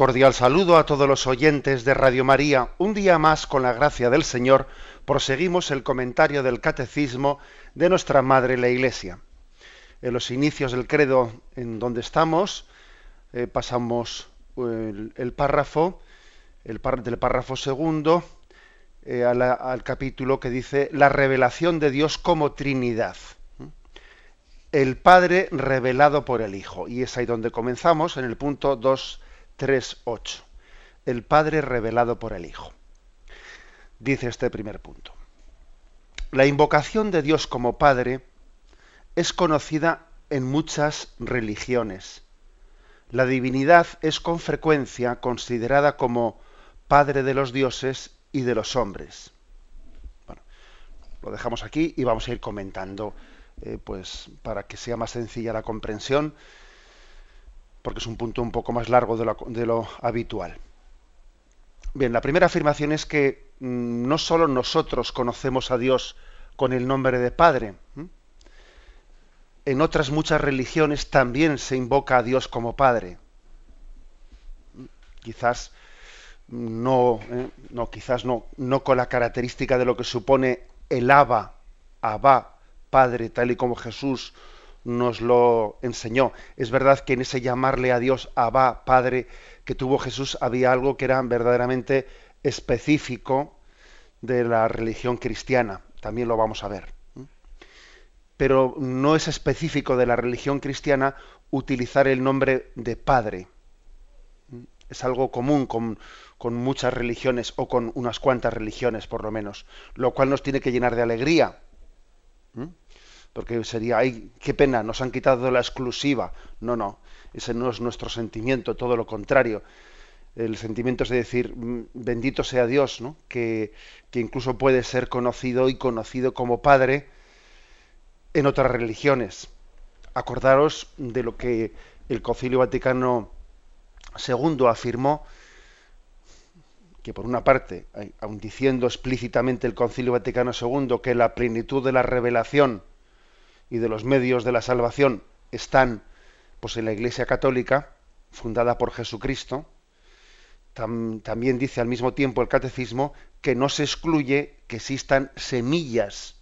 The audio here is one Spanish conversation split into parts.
Cordial saludo a todos los oyentes de Radio María. Un día más, con la gracia del Señor, proseguimos el comentario del Catecismo de nuestra Madre la Iglesia. En los inicios del credo en donde estamos, eh, pasamos el, párrafo, el del párrafo segundo, eh, al capítulo que dice la revelación de Dios como Trinidad. El Padre revelado por el Hijo. Y es ahí donde comenzamos, en el punto 2 3.8. El Padre revelado por el Hijo. Dice este primer punto. La invocación de Dios como Padre es conocida en muchas religiones. La divinidad es con frecuencia considerada como Padre de los dioses y de los hombres. Bueno, lo dejamos aquí y vamos a ir comentando, eh, pues para que sea más sencilla la comprensión porque es un punto un poco más largo de lo, habitual. Bien, la primera afirmación es que mm, no solo nosotros conocemos a Dios con el nombre de Padre, en otras muchas religiones también se invoca a Dios como Padre. Quizás no, ¿eh? no quizás no, no con la característica de lo que supone el Abba, Abba, Padre, tal y como Jesús nos lo enseñó. Es verdad que en ese llamarle a Dios Abba, Padre, que tuvo Jesús, había algo que era verdaderamente específico de la religión cristiana. También lo vamos a ver. Pero no es específico de la religión cristiana utilizar el nombre de Padre. Es algo común con, con muchas religiones o con unas cuantas religiones por lo menos, lo cual nos tiene que llenar de alegría porque sería, ay, qué pena, nos han quitado la exclusiva. No, no, ese no es nuestro sentimiento, todo lo contrario. El sentimiento es de decir, mm, bendito sea Dios, ¿no? que, que incluso puede ser conocido y conocido como Padre en otras religiones. Acordaros de lo que el Concilio Vaticano II afirmó, que por una parte, aun diciendo explícitamente el Concilio Vaticano II que la plenitud de la revelación y de los medios de la salvación están pues en la Iglesia Católica, fundada por Jesucristo, también dice al mismo tiempo el catecismo que no se excluye que existan semillas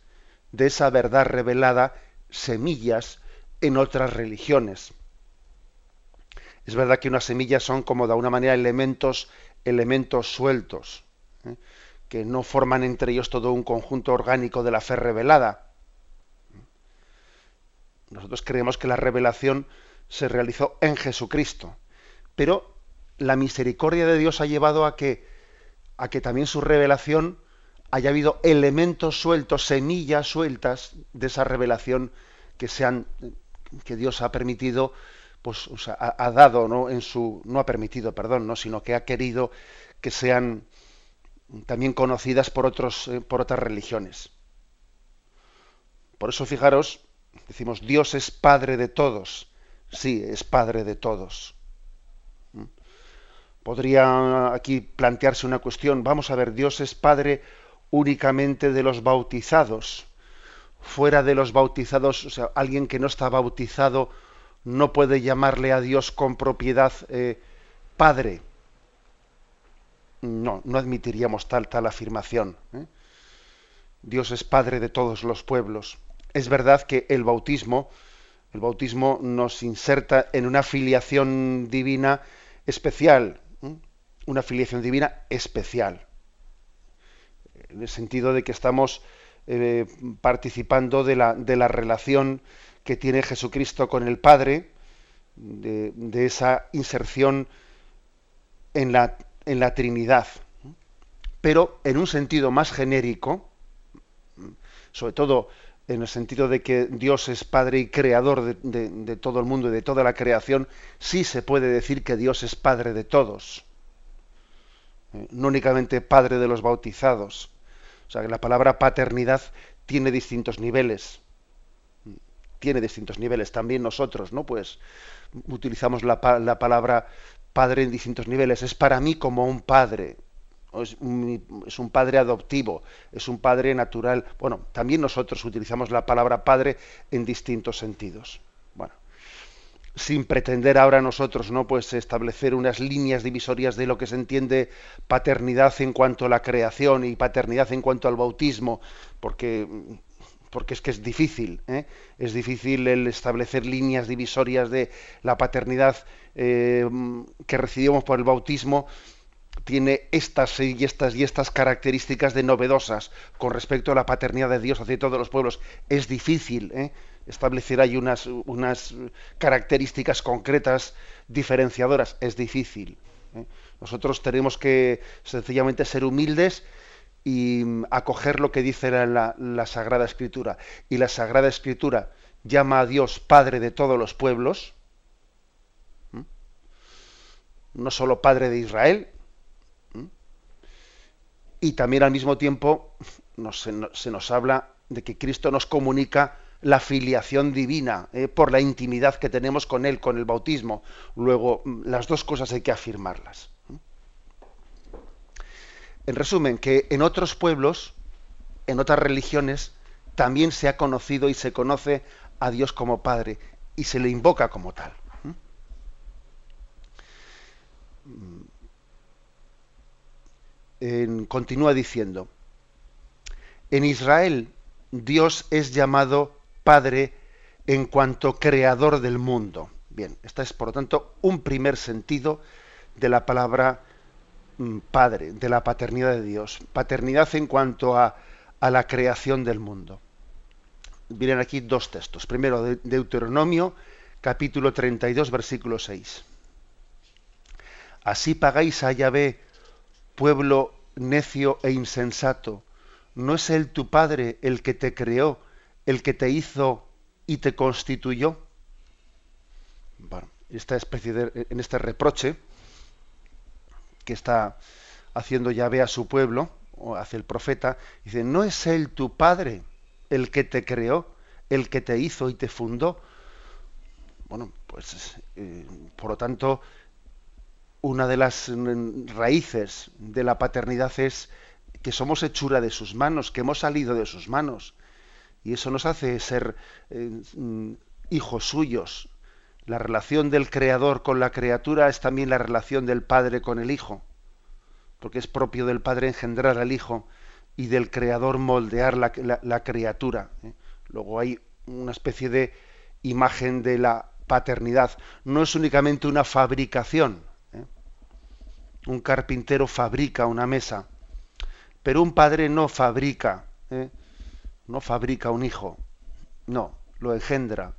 de esa verdad revelada, semillas en otras religiones. Es verdad que unas semillas son como de alguna manera elementos, elementos sueltos, ¿eh? que no forman entre ellos todo un conjunto orgánico de la fe revelada. Nosotros creemos que la revelación se realizó en Jesucristo, pero la misericordia de Dios ha llevado a que, a que también su revelación haya habido elementos sueltos, semillas sueltas de esa revelación que Dios ha permitido, pues ha, dado, ¿no? En su, no ha permitido, perdón, ¿no? sino que ha querido que sean también conocidas por eh, por otras religiones. Por eso, fijaros, Decimos, Dios es Padre de todos. Sí, es Padre de todos. ¿Mm? Podría aquí plantearse una cuestión. Vamos a ver, Dios es Padre únicamente de los bautizados. Fuera de los bautizados, o sea, alguien que no está bautizado no puede llamarle a Dios con propiedad eh, Padre. No, no admitiríamos tal, tal afirmación. ¿eh? Dios es Padre de todos los pueblos es verdad que el bautismo, el bautismo nos inserta en una filiación divina especial, una filiación divina especial, en el sentido de que estamos eh, participando de la, relación que tiene Jesucristo con el Padre, de, esa inserción en la Trinidad. Pero en un sentido más genérico, sobre todo en el sentido de que Dios es Padre y Creador de, todo el mundo y de toda la creación, sí se puede decir que Dios es Padre de todos. eh, no únicamente padre de los bautizados. O sea, que la palabra paternidad tiene distintos niveles. Tiene distintos niveles. También nosotros, ¿no? Pues utilizamos la palabra padre en distintos niveles. Es para mí como un padre. Es un, padre adoptivo, es un padre natural. Bueno, también nosotros utilizamos la palabra padre en distintos sentidos. Bueno, sin pretender ahora nosotros no pues establecer unas líneas divisorias de lo que se entiende paternidad en cuanto a la creación y paternidad en cuanto al bautismo porque porque es que es difícil ¿eh? es difícil el establecer líneas divisorias de la paternidad eh, que recibimos por el bautismo tiene estas y estas y estas características de novedosas con respecto a la paternidad de Dios hacia todos los pueblos es difícil ¿eh? establecer ahí unas, unas características concretas diferenciadoras. Es difícil. ¿eh? Nosotros tenemos que sencillamente ser humildes y mm, acoger lo que dice la, la, Sagrada Escritura. Y la Sagrada Escritura llama a Dios Padre de todos los pueblos, no solo Padre de Israel, y también al mismo tiempo se, nos habla de que Cristo nos comunica la filiación divina, eh, por la intimidad que tenemos con Él, con el bautismo. Luego, mm, las dos cosas hay que afirmarlas. En resumen, que en otros pueblos, en otras religiones, también se ha conocido y se conoce a Dios como Padre y se le invoca como tal. Continúa diciendo, en Israel Dios es llamado Padre en cuanto creador del mundo. Bien, este es por lo tanto un primer sentido de la palabra mm, Padre, de la paternidad de Dios. Paternidad en cuanto a, a la creación del mundo. Vienen aquí dos textos. Primero, de Deuteronomio, capítulo 32, versículo 6. Así pagáis a Yahvé, pueblo necio e insensato. ¿No es Él tu Padre el que te creó el que te hizo y te constituyó. Bueno, esta especie de, en este reproche que está haciendo Yahvé a su pueblo, o hace el profeta, dice, ¿no es él tu padre el que te creó, el que te hizo y te fundó? Bueno, pues eh, por lo tanto, una de las raíces de la paternidad es que somos hechura de sus manos, que hemos salido de sus manos. Y eso nos hace ser eh, mm, hijos suyos. La relación del creador con la criatura es también la relación del padre con el hijo, porque es propio del padre engendrar al hijo y del creador moldear la, criatura. ¿eh? Luego hay una especie de imagen de la paternidad. No es únicamente una fabricación. ¿Eh? Un carpintero fabrica una mesa, pero un padre no fabrica no fabrica un hijo, no, lo engendra,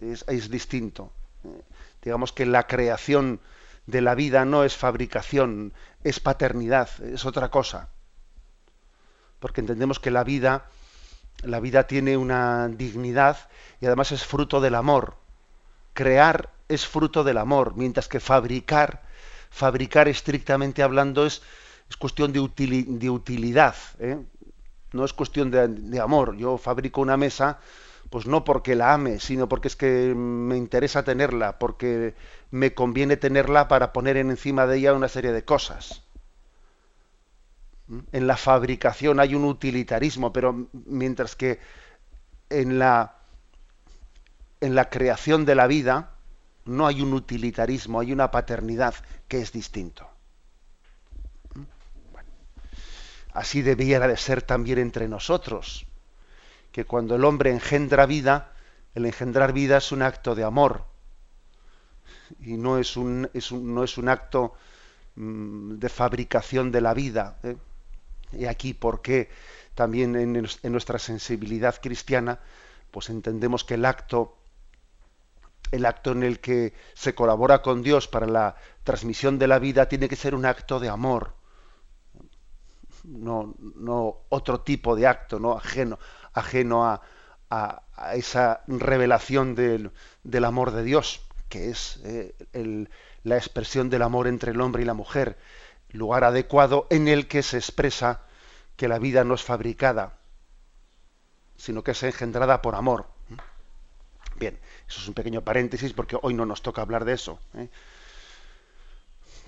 es, distinto. Eh, digamos que la creación de la vida no es fabricación, es paternidad, es otra cosa. Porque entendemos que la vida, la vida tiene una dignidad y además es fruto del amor. Crear es fruto del amor, mientras que fabricar, fabricar estrictamente hablando es, es cuestión de, de utilidad. ¿eh? no es cuestión de, amor. Yo fabrico una mesa, pues no porque la ame, sino porque es que me interesa tenerla, porque me conviene tenerla para poner encima de ella una serie de cosas. En la fabricación hay un utilitarismo, pero mientras que en la, en la creación de la vida no hay un utilitarismo, hay una paternidad que es distinto. Así debiera de ser también entre nosotros, que cuando el hombre engendra vida, el engendrar vida es un acto de amor y no es un, no es un acto mm, de fabricación de la vida. ¿eh? Y aquí porque también en, en, nuestra sensibilidad cristiana, pues entendemos que el acto, el acto en el que se colabora con Dios para la transmisión de la vida tiene que ser un acto de amor no, otro tipo de acto, no ajeno, a, esa revelación del, amor de Dios, que es eh, la expresión del amor entre el hombre y la mujer. lugar adecuado en el que se expresa que la vida no es fabricada, sino que es engendrada por amor. Bien, eso es un pequeño paréntesis porque hoy no nos toca hablar de eso. ¿eh?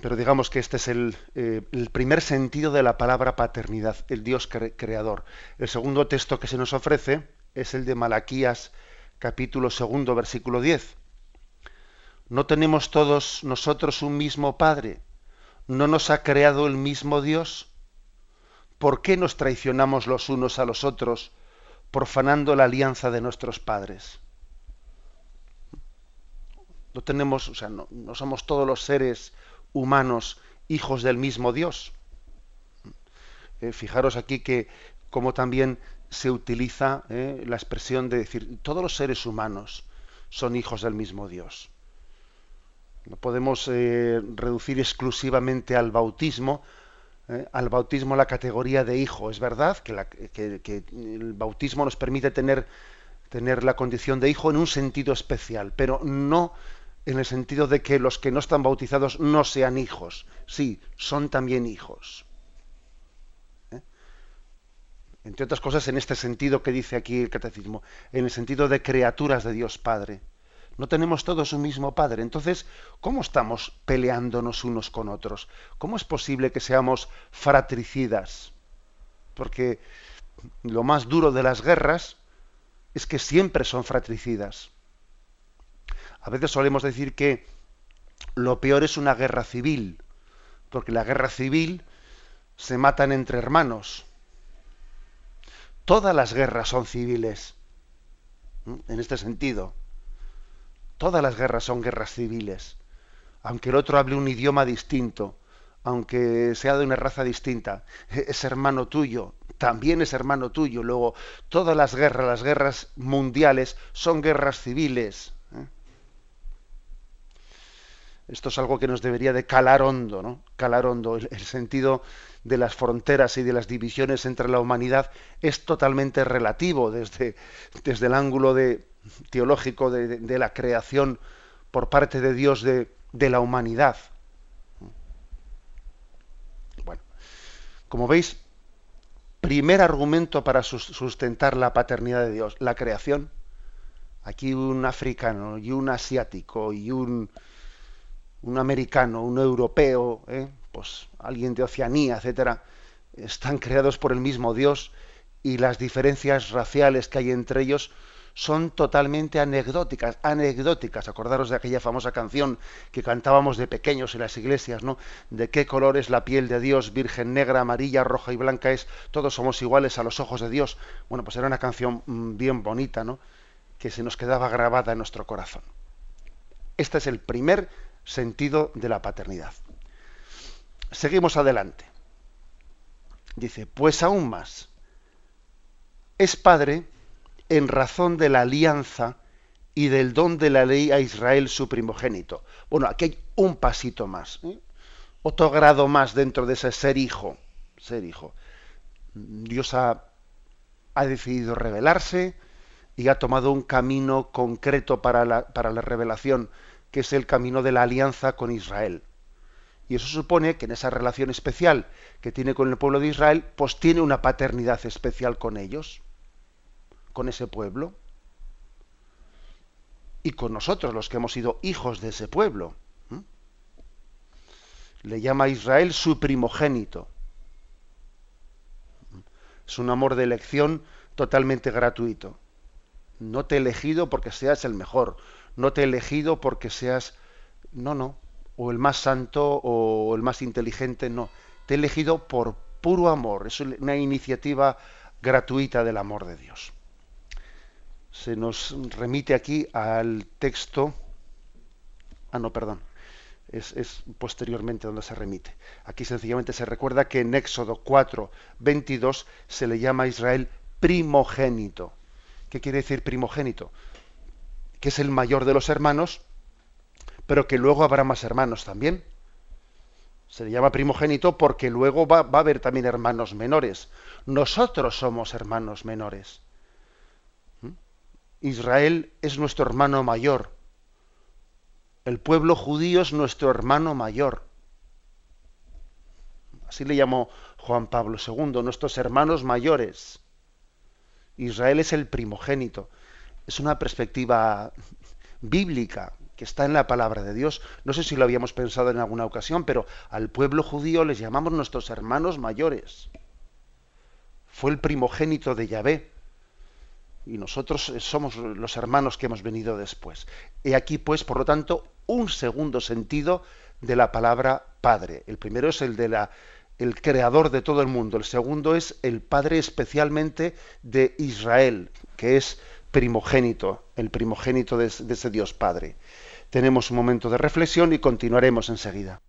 Pero digamos que este es el, eh, el, primer sentido de la palabra paternidad, el Dios creador. El segundo texto que se nos ofrece es el de Malaquías capítulo segundo, versículo 10. ¿No tenemos todos nosotros un mismo Padre? ¿No nos ha creado el mismo Dios? ¿Por qué nos traicionamos los unos a los otros, profanando la alianza de nuestros padres? No tenemos, o sea, no, somos todos los seres humanos hijos del mismo Dios. Eh, fijaros aquí que como también se utiliza eh, la expresión de decir todos los seres humanos son hijos del mismo Dios. No podemos eh, reducir exclusivamente al bautismo, al bautismo la categoría de hijo. Es verdad que, el bautismo nos permite tener, tener la condición de hijo en un sentido especial, pero no en el sentido de que los que no están bautizados no sean hijos. Sí, son también hijos. ¿Eh? Entre otras cosas, en este sentido que dice aquí el catecismo, en el sentido de criaturas de Dios Padre. No tenemos todos un mismo Padre. Entonces, ¿cómo estamos peleándonos unos con otros? ¿Cómo es posible que seamos fratricidas? Porque lo más duro de las guerras es que siempre son fratricidas. A veces solemos decir que lo peor es una guerra civil, porque la guerra civil se matan entre hermanos. Todas las guerras son civiles, en este sentido. Todas las guerras son guerras civiles. Aunque el otro hable un idioma distinto, aunque sea de una raza distinta, es hermano tuyo, también es hermano tuyo. Luego, todas las guerras, las guerras mundiales, son guerras civiles. Esto es algo que nos debería de calar hondo, ¿no? Calar hondo. El, el, sentido de las fronteras y de las divisiones entre la humanidad es totalmente relativo desde, desde el ángulo de, teológico de, la creación por parte de Dios de, la humanidad. Bueno, como veis, primer argumento para sustentar la paternidad de Dios, la creación. Aquí un africano y un asiático y un, un americano, un europeo, ¿eh? pues alguien de Oceanía, etcétera, están creados por el mismo Dios y las diferencias raciales que hay entre ellos son totalmente anecdóticas, anecdóticas. Acordaros de aquella famosa canción que cantábamos de pequeños en las iglesias, ¿no? De qué color es la piel de Dios, virgen negra, amarilla, roja y blanca es, todos somos iguales a los ojos de Dios. Bueno, pues era una canción mm, bien bonita, ¿no? Que se nos quedaba grabada en nuestro corazón. Este es el primer sentido de la paternidad. Seguimos adelante. Dice, pues aún más. Es padre en razón de la alianza y del don de la ley a Israel su primogénito. Bueno, aquí hay un pasito más, ¿eh? otro grado más dentro de ese ser hijo. Ser hijo. Dios ha, ha decidido revelarse y ha tomado un camino concreto para la, para la revelación, que es el camino de la alianza con Israel. Y eso supone que en esa relación especial que tiene con el pueblo de Israel, pues tiene una paternidad especial con ellos con ese pueblo y con nosotros, los que hemos sido hijos de ese pueblo. Le llama a Israel su primogénito. Es un amor de elección totalmente gratuito. No te he elegido porque seas el mejor, no te he elegido porque seas, no, no, o el más santo o el más inteligente, no. Te he elegido por puro amor, es una iniciativa gratuita del amor de Dios se nos remite aquí al texto. Ah, no, perdón. Es, posteriormente donde se remite. Aquí sencillamente se recuerda que en Éxodo 4, 22 se le llama a Israel primogénito. ¿Qué quiere decir primogénito? Que es el mayor de los hermanos, pero que luego habrá más hermanos también. Se le llama primogénito porque luego va a haber también hermanos menores. Nosotros somos hermanos menores. Israel es nuestro hermano mayor. El pueblo judío es nuestro hermano mayor. Así le llamó Juan Pablo II, nuestros hermanos mayores. Israel es el primogénito. Es una perspectiva bíblica que está en la palabra de Dios. No sé si lo habíamos pensado en alguna ocasión, pero al pueblo judío les llamamos nuestros hermanos mayores. Fue el primogénito de Yahvé. Y nosotros somos los hermanos que hemos venido después. He aquí, pues, por lo tanto, un segundo sentido de la palabra Padre. El primero es el de la el creador de todo el mundo. El segundo es el Padre especialmente de Israel, que es primogénito, el primogénito de, ese Dios Padre. Tenemos un momento de reflexión y continuaremos enseguida.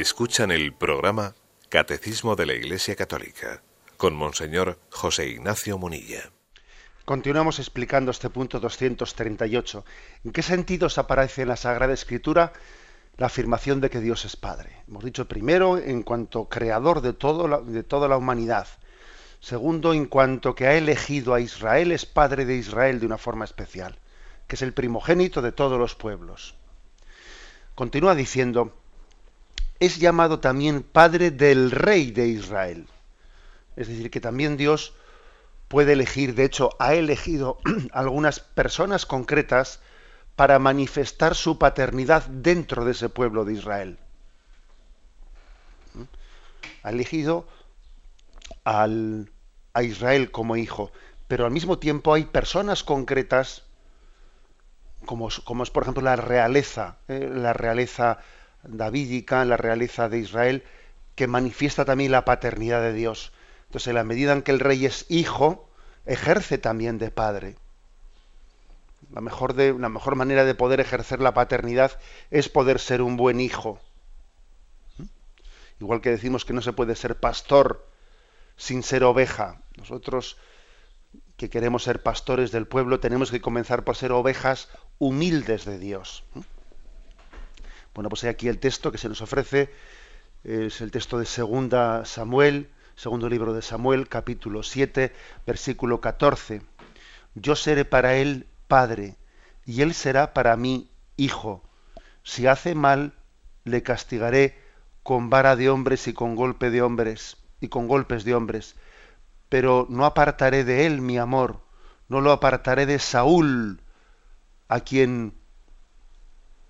Escuchan el programa Catecismo de la Iglesia Católica con Monseñor José Ignacio Munilla. Continuamos explicando este punto 238. ¿En qué sentidos aparece en la Sagrada Escritura la afirmación de que Dios es Padre? Hemos dicho primero en cuanto creador de, todo de toda la humanidad. Segundo, en cuanto que ha elegido a Israel, es Padre de Israel de una forma especial, que es el primogénito de todos los pueblos. Continúa diciendo, es llamado también Padre del Rey de Israel. Es decir, que también Dios puede elegir, de hecho, ha elegido algunas personas concretas para manifestar su paternidad dentro de ese pueblo de Israel. ¿Mm? Ha elegido al, a Israel como hijo, pero al mismo tiempo hay personas concretas, como, como es por ejemplo la realeza, ¿eh? la realeza davídica, la realeza de Israel, que manifiesta también la paternidad de Dios. Entonces, en la medida en que el rey es hijo, ejerce también de padre. La mejor, de, la mejor manera de poder ejercer la paternidad es poder ser un buen hijo. ¿Mm? Igual que decimos que no se puede ser pastor sin ser oveja. Nosotros que queremos ser pastores del pueblo tenemos que comenzar por ser ovejas humildes de Dios. Bueno, pues aquí el texto que se nos ofrece es el texto de segunda Samuel, segundo libro de Samuel, capítulo 7, versículo 14. Yo seré para él padre y él será para mí hijo. Si hace mal, le castigaré con vara de hombres y con golpe de hombres y con golpes de hombres, pero no apartaré de él mi amor, no lo apartaré de Saúl, a quien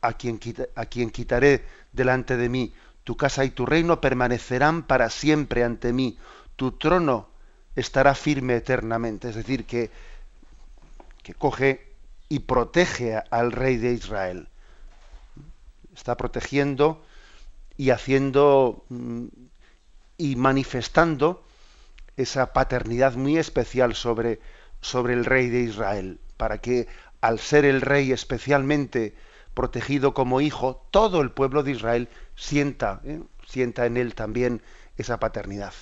a quien, a quien quitaré delante de mí. Tu casa y tu reino permanecerán para siempre ante mí. Tu trono estará firme eternamente. Es decir, que, que coge y protege al rey de Israel. Está protegiendo y haciendo mm, y manifestando esa paternidad muy especial sobre, sobre el rey de Israel, para que al ser el rey especialmente protegido como hijo, todo el pueblo de Israel sienta, ¿eh? sienta en él también esa paternidad.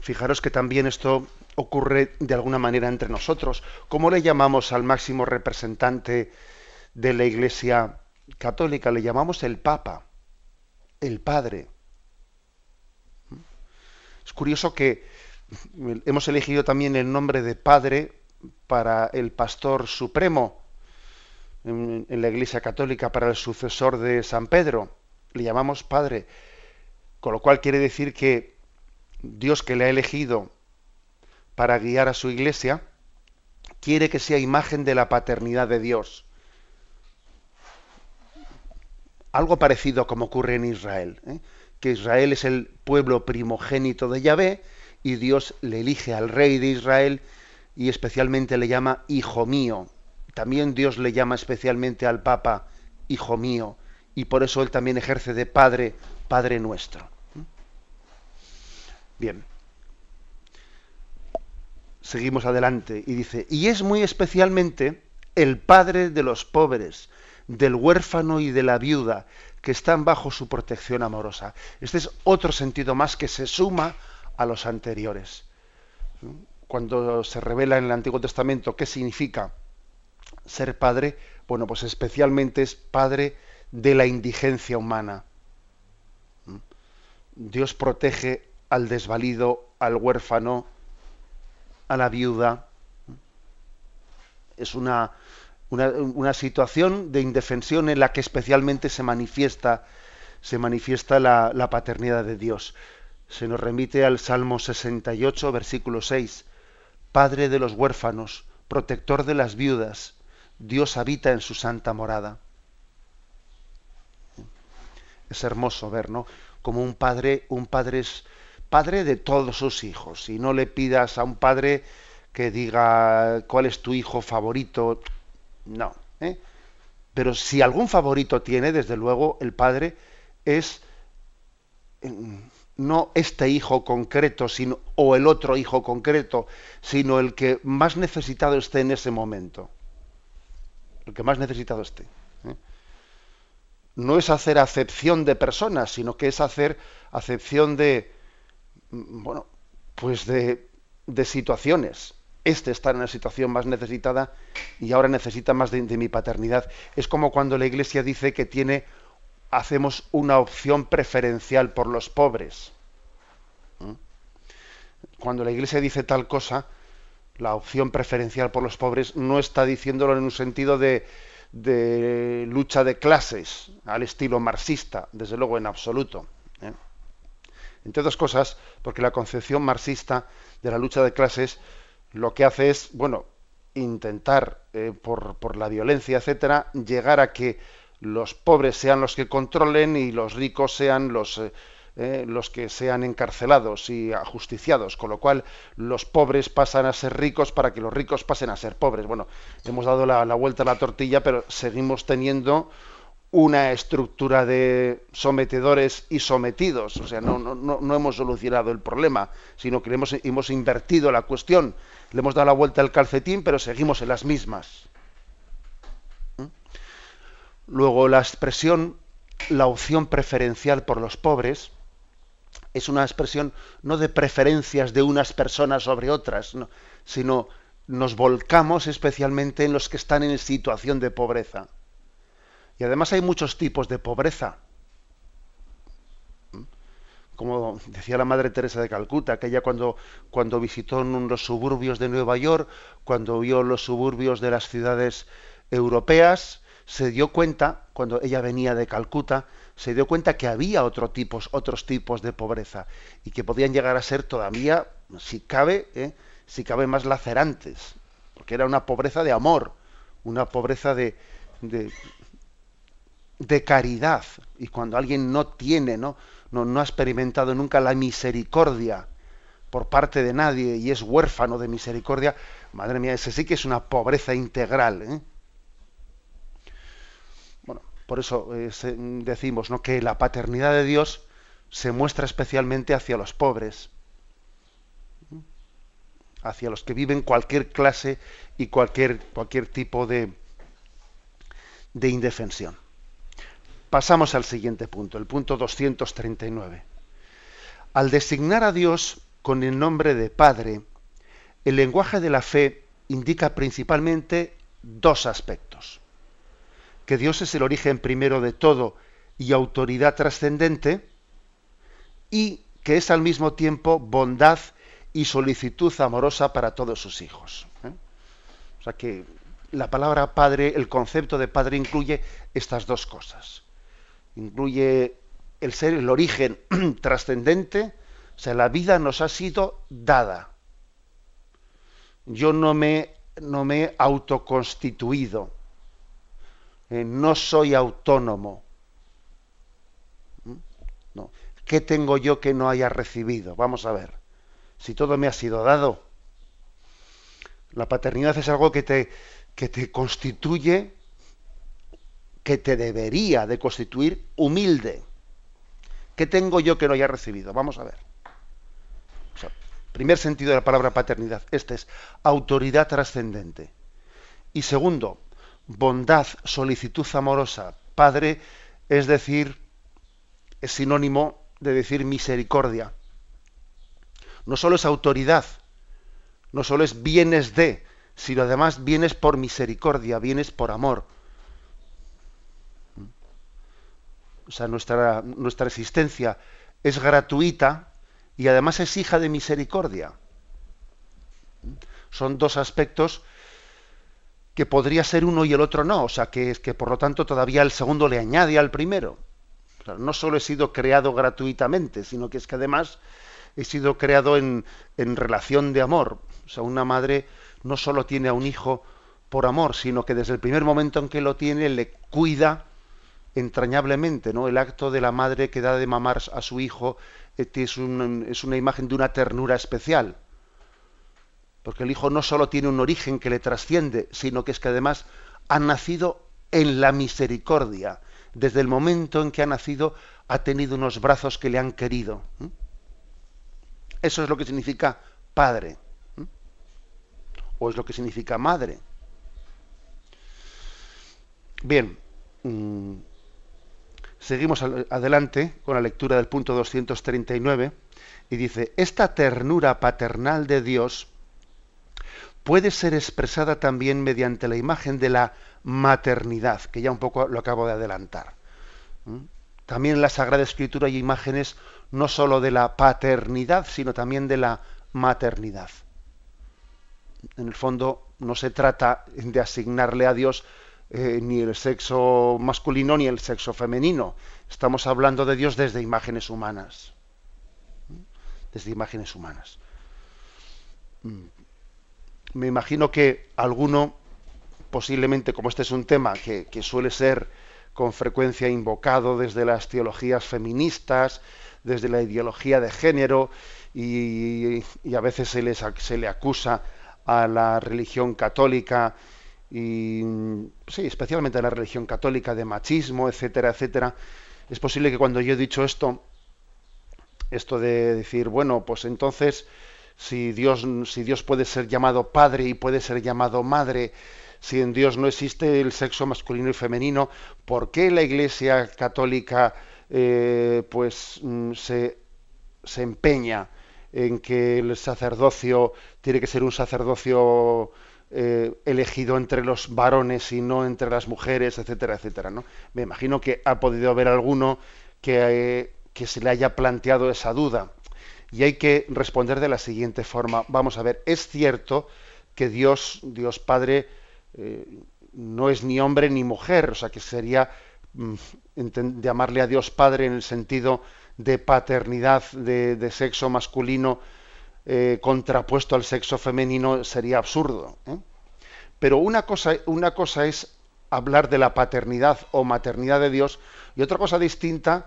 Fijaros que también esto ocurre de alguna manera entre nosotros. ¿Cómo le llamamos al máximo representante de la Iglesia católica le llamamos el Papa, el Padre. Es curioso que hemos elegido también el nombre de Padre para el Pastor Supremo en, la Iglesia Católica, para el sucesor de San Pedro. Le llamamos Padre, con lo cual quiere decir que Dios que le ha elegido para guiar a su Iglesia, quiere que sea imagen de la paternidad de Dios. Algo parecido como ocurre en Israel, ¿eh? que Israel es el pueblo primogénito de Yahvé y Dios le elige al rey de Israel y especialmente le llama hijo mío. También Dios le llama especialmente al Papa hijo mío y por eso él también ejerce de padre, padre nuestro. Bien. Seguimos adelante y dice, y es muy especialmente el padre de los pobres, del huérfano y de la viuda, que están bajo su protección amorosa. Este es otro sentido más que se suma a los anteriores. Cuando se revela en el Antiguo Testamento qué significa ser padre, bueno, pues especialmente es padre de la indigencia humana. Dios protege al desvalido, al huérfano, a la viuda. Es una, una, situación de indefensión en la que especialmente se manifiesta, se manifiesta la, la paternidad de Dios. Se nos remite al Salmo 68, versículo 6. Padre de los huérfanos, protector de las viudas, Dios habita en su santa morada. Es hermoso ver, ¿no? Como un padre, un padre es padre de todos sus hijos. Y no le pidas a un padre que diga cuál es tu hijo favorito. No. ¿eh? Pero si algún favorito tiene, desde luego, el padre es mm, no este hijo concreto sino, o el otro hijo concreto, sino el que más necesitado esté en ese momento. El que más necesitado esté. ¿eh? No es hacer acepción de personas, sino que es hacer acepción de, mm, bueno, pues de, de situaciones este está en una situación más necesitada y ahora necesita más de, mi paternidad. Es como cuando la Iglesia dice que tiene, hacemos una opción preferencial por los pobres. ¿Mm? Cuando la Iglesia dice tal cosa, la opción preferencial por los pobres no está diciéndolo en un sentido de, de lucha de clases al estilo marxista, desde luego en absoluto. ¿eh? Entre dos cosas, porque la concepción marxista de la lucha de clases lo que hace es, bueno, intentar eh, por, por, la violencia, etcétera, llegar a que los pobres sean los que controlen y los ricos sean los, eh, eh, los que sean encarcelados y ajusticiados, con lo cual los pobres pasan a ser ricos para que los ricos pasen a ser pobres. Bueno, hemos dado la, vuelta a la tortilla, pero seguimos teniendo una estructura de sometedores y sometidos. O sea, no, no, no hemos solucionado el problema, sino que hemos, hemos invertido la cuestión. Le hemos dado la vuelta al calcetín, pero seguimos en las mismas. ¿Mm? Luego, la expresión, la opción preferencial por los pobres, es una expresión no de preferencias de unas personas sobre otras, sino nos volcamos especialmente en los que están en situación de pobreza. Y además hay muchos tipos de pobreza. Como decía la Madre Teresa de Calcuta, que ella cuando, cuando visitó los suburbios de Nueva York, cuando vio los suburbios de las ciudades europeas, se dio cuenta, cuando ella venía de Calcuta, se dio cuenta que había otro tipos, otros tipos de pobreza y que podían llegar a ser todavía, si cabe, ¿eh? si cabe más lacerantes, porque era una pobreza de amor, una pobreza de, de caridad. Y cuando alguien no tiene, ¿no? No, ha experimentado nunca la misericordia por parte de nadie y es huérfano de misericordia, madre mía, ese sí que es una pobreza integral. ¿eh? Por eso eh, decimos ¿no? que la paternidad de Dios se muestra especialmente hacia los pobres, hacia los que viven cualquier clase y cualquier, cualquier tipo de, de indefensión. Pasamos al siguiente punto, el punto 239. Al designar a Dios con el nombre de Padre, el lenguaje de la fe indica principalmente dos aspectos. Que Dios es el origen primero de todo y autoridad trascendente, y que es al mismo tiempo bondad y solicitud amorosa para todos sus hijos. ¿eh? O sea que la palabra padre, el concepto de padre incluye estas dos cosas. Incluye el ser, el origen trascendente, o sea, la vida nos ha sido dada. Yo no me, no me he autoconstituido, eh, no soy autónomo. ¿Mm? No. ¿Qué tengo yo que no haya recibido? Vamos a ver. Si todo me ha sido dado. La paternidad es algo que te, que te constituye, que te debería de constituir humilde. ¿Qué tengo yo que no haya recibido? Vamos a ver. primer sentido de la palabra paternidad. Este es autoridad trascendente. Y segundo, bondad, solicitud amorosa. Padre es decir, es sinónimo de decir misericordia. No solo es autoridad, no solo es bienes de, sino además vienes por misericordia, vienes por amor. O sea, nuestra, nuestra existencia es gratuita y además es hija de misericordia. Son dos aspectos que podría ser uno y el otro no, o sea, que, que por lo tanto todavía el segundo le añade al primero. no solo he sido creado gratuitamente, sino que es que además he sido creado en, en relación de amor. O sea, una madre no solo tiene a un hijo por amor, sino que desde el primer momento en que lo tiene le cuida entrañablemente, ¿no? El acto de la madre que da de mamar a su hijo este es, es una imagen de una ternura especial. Porque el hijo no solo tiene un origen que le trasciende, sino que es que además ha nacido en la misericordia. Desde el momento en que ha nacido ha tenido unos brazos que le han querido. Eso es lo que significa padre o es lo que significa madre. Bien, mm, seguimos adelante con la lectura del punto 239 y dice, esta ternura paternal de Dios puede ser expresada también mediante la imagen de la maternidad, que ya un poco lo acabo de adelantar. También en la Sagrada Escritura hay imágenes no sólo de la paternidad, sino también de la maternidad en el fondo no se trata de asignarle a Dios eh, ni el sexo masculino ni el sexo femenino. Estamos hablando de Dios desde imágenes humanas. Desde imágenes humanas. Me imagino que alguno, posiblemente como este es un tema que, suele ser con frecuencia invocado desde las teologías feministas, desde la ideología de género, y, a veces se, se le acusa a la religión católica y sí, especialmente a la religión católica de machismo, etcétera, etcétera. Es posible que cuando yo he dicho esto, esto de decir, bueno, pues entonces si Dios, puede ser llamado padre y puede ser llamado madre, si en Dios no existe el sexo masculino y femenino, ¿por qué la Iglesia católica eh, pues mm, se, empeña en que el sacerdocio tiene que ser un sacerdocio eh, elegido entre los varones y no entre las mujeres, etcétera, etcétera. ¿no? Me imagino que ha podido haber alguno que, eh, que se le haya planteado esa duda. Y hay que responder de la siguiente forma. Vamos a ver, es cierto que Dios, Dios Padre, eh, no es ni hombre ni mujer, o sea que sería mm, llamarle a Dios Padre en el sentido de paternidad de, sexo masculino eh, contrapuesto al sexo femenino sería absurdo. ¿eh? Pero una cosa, una cosa es hablar de la paternidad o maternidad de Dios y otra cosa distinta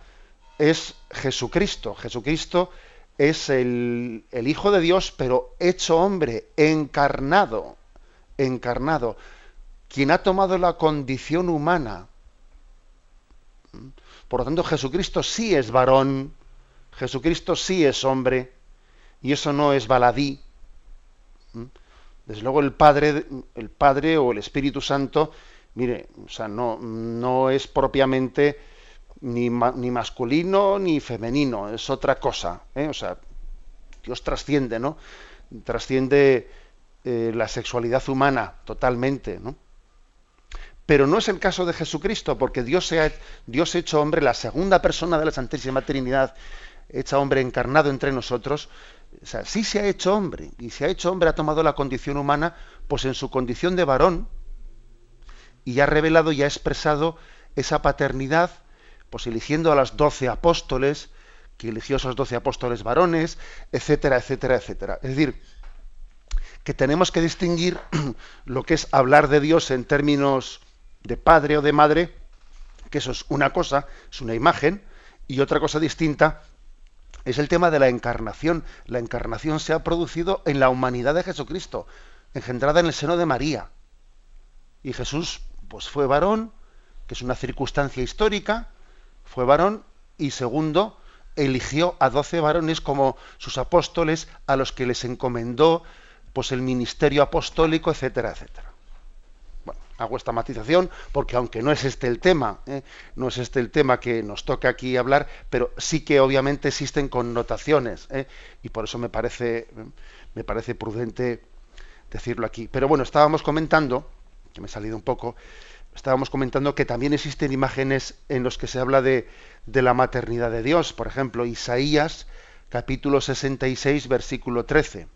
es Jesucristo. Jesucristo es el, el, Hijo de Dios, pero hecho hombre, encarnado, encarnado, quien ha tomado la condición humana. Por lo tanto, Jesucristo sí es varón, Jesucristo sí es hombre, y eso no es baladí. Desde luego el Padre, el Padre o el Espíritu Santo, mire, o sea, no, no es propiamente ni, ni, masculino ni femenino, es otra cosa. ¿eh? O sea, Dios trasciende, ¿no? Trasciende eh, la sexualidad humana totalmente, ¿no? Pero no es el caso de Jesucristo, porque Dios, se ha, Dios hecho hombre, la segunda persona de la Santísima Trinidad, hecha hombre encarnado entre nosotros, o sea, sí se ha hecho hombre, y se ha hecho hombre, ha tomado la condición humana, pues en su condición de varón, y ha revelado y ha expresado esa paternidad, pues eligiendo a los doce apóstoles, que eligió a esos doce apóstoles varones, etcétera, etcétera, etcétera. Es decir, que tenemos que distinguir lo que es hablar de Dios en términos de padre o de madre, que eso es una cosa, es una imagen, y otra cosa distinta es el tema de la encarnación. La encarnación se ha producido en la humanidad de Jesucristo, engendrada en el seno de María. Y Jesús, pues fue varón, que es una circunstancia histórica, fue varón, y segundo, eligió a doce varones como sus apóstoles, a los que les encomendó pues el ministerio apostólico, etcétera, etcétera hago esta matización porque aunque no es este el tema, ¿eh? no es este el tema que nos toca aquí hablar, pero sí que obviamente existen connotaciones ¿eh? y por eso me parece me parece prudente decirlo aquí. Pero bueno, estábamos comentando, que me he salido un poco, estábamos comentando que también existen imágenes en los que se habla de, de la maternidad de Dios, por ejemplo, Isaías capítulo 66 versículo 13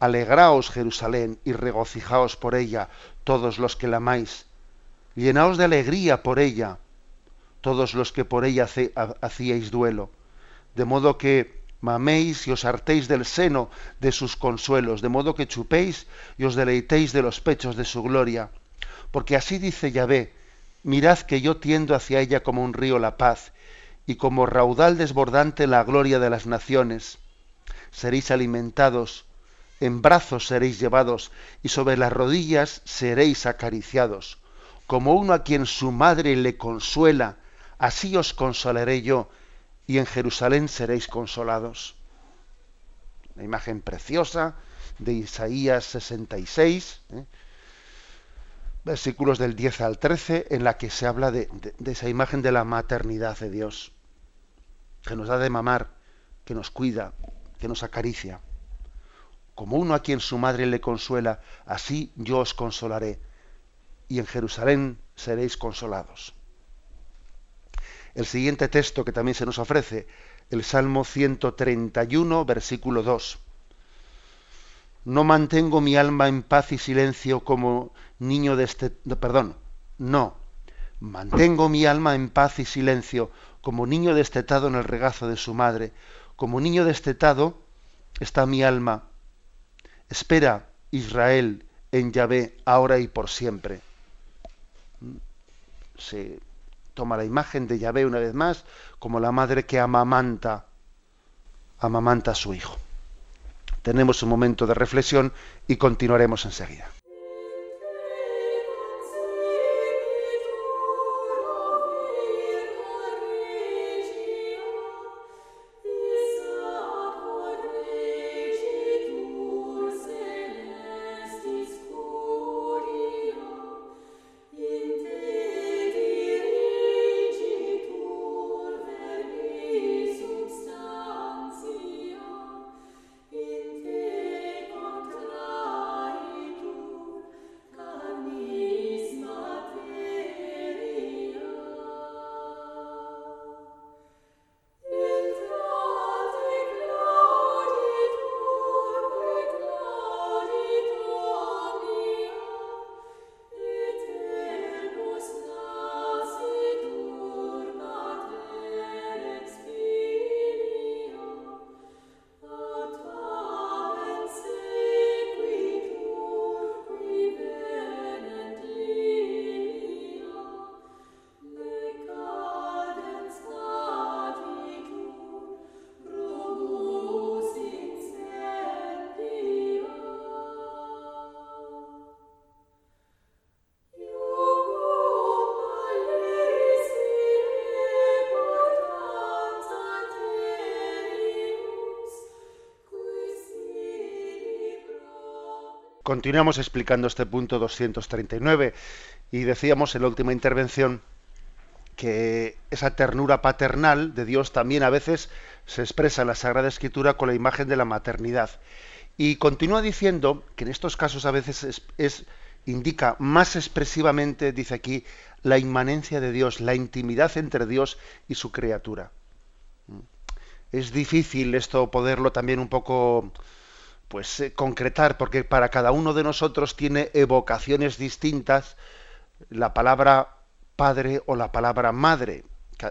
Alegraos Jerusalén y regocijaos por ella, todos los que la amáis. Llenaos de alegría por ella, todos los que por ella hacíais duelo. De modo que maméis y os hartéis del seno de sus consuelos, de modo que chupéis y os deleitéis de los pechos de su gloria. Porque así dice Yahvé, mirad que yo tiendo hacia ella como un río la paz, y como raudal desbordante la gloria de las naciones. Seréis alimentados, en brazos seréis llevados y sobre las rodillas seréis acariciados. Como uno a quien su madre le consuela, así os consolaré yo, y en Jerusalén seréis consolados. La imagen preciosa de Isaías 66, ¿eh? Versículos del 10 al 13, en la que se habla de, esa imagen de la maternidad de Dios, que nos da de mamar, que nos cuida, que nos acaricia. Como uno a quien su madre le consuela, así yo os consolaré, y en Jerusalén seréis consolados. El siguiente texto que también se nos ofrece, el Salmo 131, versículo 2. No mantengo mi alma en paz y silencio como niño de este... Perdón, no. Mantengo mi alma en paz y silencio como niño destetado en el regazo de su madre. Como niño destetado está mi alma Espera, Israel, en Yahvé, ahora y por siempre. Se toma la imagen de Yahvé una vez más como la madre que amamanta, amamanta a su hijo. Tenemos un momento de reflexión y continuaremos enseguida. Continuamos explicando este punto 239 y decíamos en la última intervención que esa ternura paternal de Dios también a veces se expresa en la Sagrada Escritura con la imagen de la maternidad. Y continúa diciendo que en estos casos a veces es, indica más expresivamente, dice aquí, la inmanencia de Dios, la intimidad entre Dios y su criatura. Es difícil esto poderlo también un poco pues eh, concretar porque para cada uno de nosotros tiene evocaciones distintas la palabra padre o la palabra madre.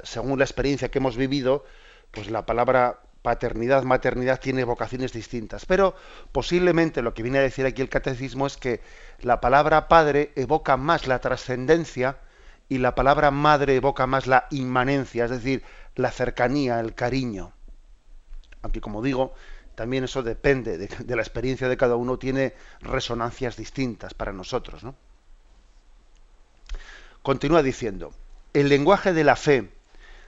Según la experiencia que hemos vivido, pues la palabra paternidad, maternidad tiene vocaciones distintas. Pero posiblemente lo que viene a decir aquí el catecismo es que la palabra padre evoca más la trascendencia y la palabra madre evoca más la inmanencia, es decir, la cercanía, el cariño. Aunque como digo, también eso depende de, la experiencia de cada uno, tiene resonancias distintas para nosotros. ¿no? Continúa diciendo, el lenguaje de la fe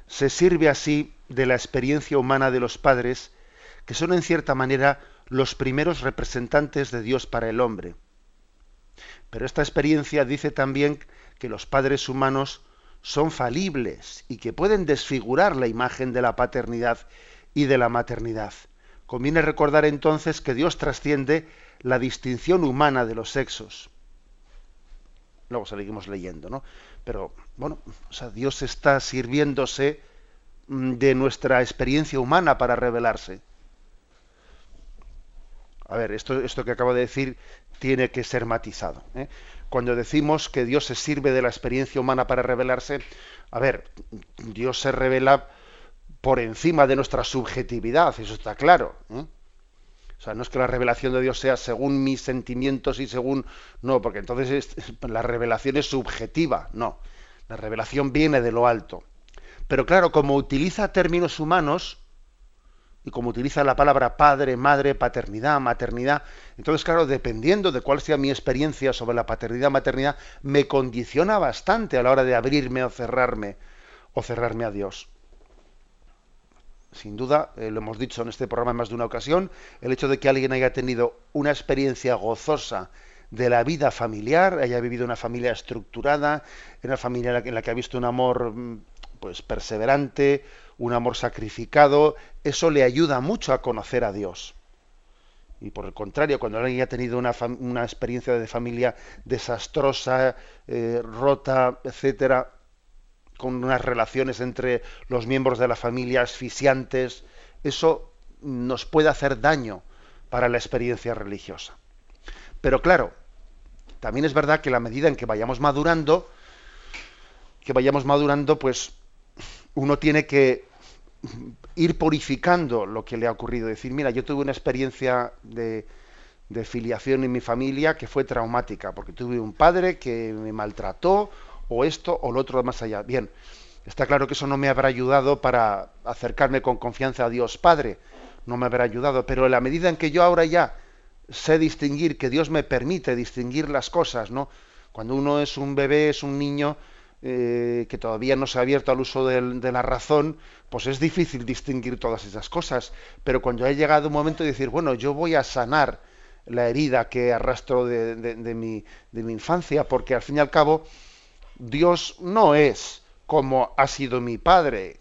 se sirve así de la experiencia humana de los padres, que son en cierta manera los primeros representantes de Dios para el hombre. Pero esta experiencia dice también que los padres humanos son falibles y que pueden desfigurar la imagen de la paternidad y de la maternidad. Conviene recordar entonces que Dios trasciende la distinción humana de los sexos. Luego seguimos leyendo, ¿no? Pero, bueno, o sea, Dios está sirviéndose mm, de nuestra experiencia humana para revelarse. A ver, esto, esto que acabo de decir tiene que ser matizado. ¿eh? Cuando decimos que Dios se sirve de la experiencia humana para revelarse, a ver, Dios se revela por encima de nuestra subjetividad, eso está claro. ¿eh? O sea, no es que la revelación de Dios sea según mis sentimientos y según... No, porque entonces la revelación es subjetiva, no. La revelación viene de lo alto. Pero claro, como utiliza términos humanos, y como utiliza la palabra padre, madre, paternidad, maternidad, entonces claro, dependiendo de cuál sea mi experiencia sobre la paternidad, maternidad, me condiciona bastante a la hora de abrirme o cerrarme, o cerrarme a Dios sin duda, eh, lo hemos dicho en este programa en más de una ocasión, el hecho de que alguien haya tenido una experiencia gozosa de la vida familiar, haya vivido una familia estructurada, una familia en la que ha visto un amor mm, pues perseverante, un amor sacrificado, eso le ayuda mucho a conocer a Dios. Y por el contrario, cuando alguien ha tenido una, una experiencia de familia desastrosa, eh, rota, etcétera, con unas relaciones entre los miembros de la familia asfixiantes, eso nos puede hacer daño para la experiencia religiosa. Pero claro, también es verdad que la medida en que vayamos madurando, que vayamos madurando, pues uno tiene que ir purificando lo que le ha ocurrido. Decir, mira, yo tuve una experiencia de, de filiación en mi familia que fue traumática, porque tuve un padre que me maltrató o esto o lo otro más allá. Bien, está claro que eso no me habrá ayudado para acercarme con confianza a Dios Padre, no me habrá ayudado, pero en la medida en que yo ahora ya sé distinguir, que Dios me permite distinguir las cosas, ¿no? Cuando uno es un bebé, es un niño eh, que todavía no se ha abierto al uso de, la razón, pues es difícil distinguir todas esas cosas. Pero cuando ha llegado un momento de decir, bueno, yo voy a sanar la herida que arrastro de, mi, de mi infancia, porque al fin y al cabo Dios no es como ha sido mi padre,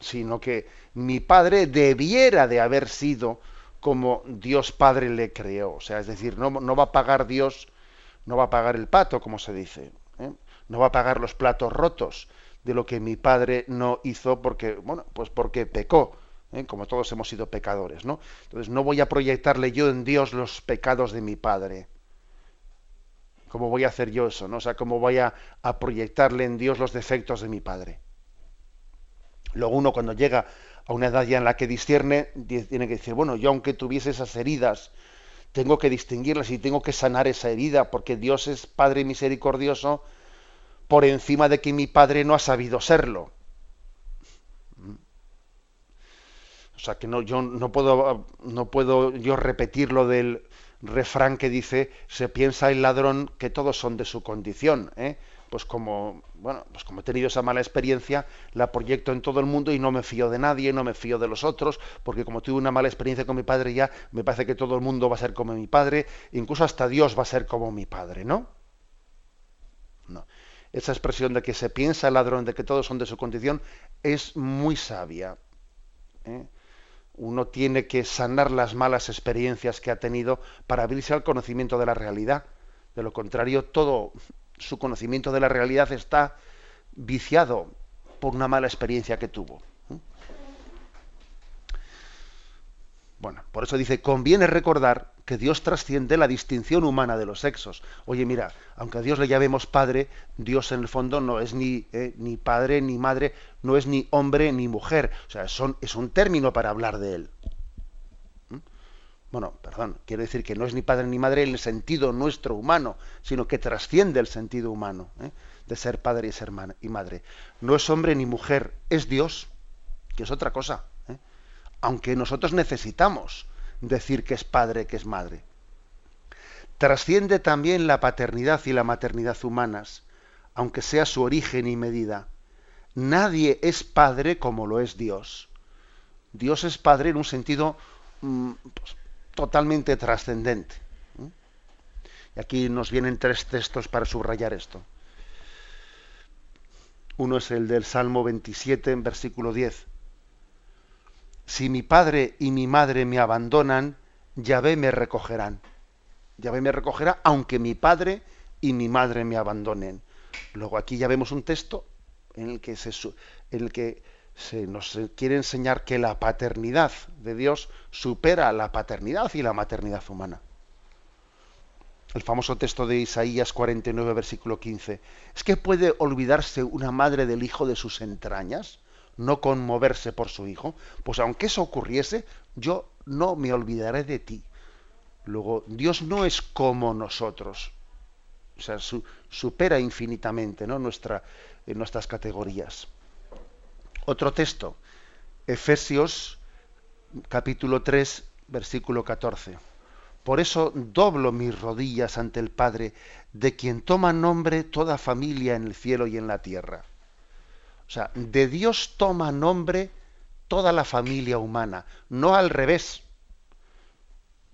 sino que mi padre debiera de haber sido como Dios Padre le creó. O sea, es decir, no, va a pagar Dios, no va a pagar el pato, como se dice. ¿eh? No va a pagar los platos rotos de lo que mi padre no hizo porque, bueno, pues porque pecó. ¿eh? como todos hemos sido pecadores, ¿no? Entonces no voy a proyectarle yo en Dios los pecados de mi padre. ¿Cómo voy a hacer yo eso? ¿no? O sea, ¿cómo voy a, proyectarle en Dios los defectos de mi padre? Luego uno cuando llega a una edad ya en la que discierne, tiene que decir, bueno, yo aunque tuviese esas heridas, tengo que distinguirlas y tengo que sanar esa herida, porque Dios es Padre misericordioso por encima de que mi Padre no ha sabido serlo. O sea que no, yo no puedo, no puedo yo repetir lo del refrán que dice se piensa el ladrón que todos son de su condición ¿eh? pues como bueno pues como he tenido esa mala experiencia la proyecto en todo el mundo y no me fío de nadie no me fío de los otros porque como tuve una mala experiencia con mi padre ya me parece que todo el mundo va a ser como mi padre incluso hasta Dios va a ser como mi padre no no esa expresión de que se piensa el ladrón de que todos son de su condición es muy sabia ¿eh? Uno tiene que sanar las malas experiencias que ha tenido para abrirse al conocimiento de la realidad, De lo contrario, todo su conocimiento de la realidad está viciado por una mala experiencia que tuvo. Bueno, por eso dice, conviene recordar que Dios trasciende la distinción humana de los sexos. Oye, mira, aunque a Dios le llamemos padre, Dios en el fondo no es ni, eh, ni padre ni madre, no es ni hombre ni mujer. O sea, son, es un término para hablar de él. ¿Mm? Bueno, perdón, quiero decir que no es ni padre ni madre en el sentido nuestro humano, sino que trasciende el sentido humano ¿eh? de ser padre y ser y madre. No es hombre ni mujer, es Dios, que es otra cosa aunque nosotros necesitamos decir que es padre, que es madre. Trasciende también la paternidad y la maternidad humanas, aunque sea su origen y medida. Nadie es padre como lo es Dios. Dios es padre en un sentido mm, pues, totalmente trascendente. Y aquí nos vienen tres textos para subrayar esto. Uno es el del Salmo 27, en versículo 10 si mi padre y mi madre me abandonan, Yahvé me recogerán. Yahvé me recogerá aunque mi padre y mi madre me abandonen. Luego aquí ya vemos un texto en el que se, en el que se nos quiere enseñar que la paternidad de Dios supera la paternidad y la maternidad humana. El famoso texto de Isaías 49, versículo 15. ¿Es que puede olvidarse una madre del hijo de sus entrañas? No conmoverse por su hijo, pues aunque eso ocurriese, yo no me olvidaré de ti. Luego, Dios no es como nosotros, o sea, supera infinitamente ¿no? Nuestra, en nuestras categorías. Otro texto, Efesios capítulo 3, versículo 14. Por eso doblo mis rodillas ante el Padre, de quien toma nombre toda familia en el cielo y en la tierra o sea, de Dios toma nombre toda la familia humana, no al revés.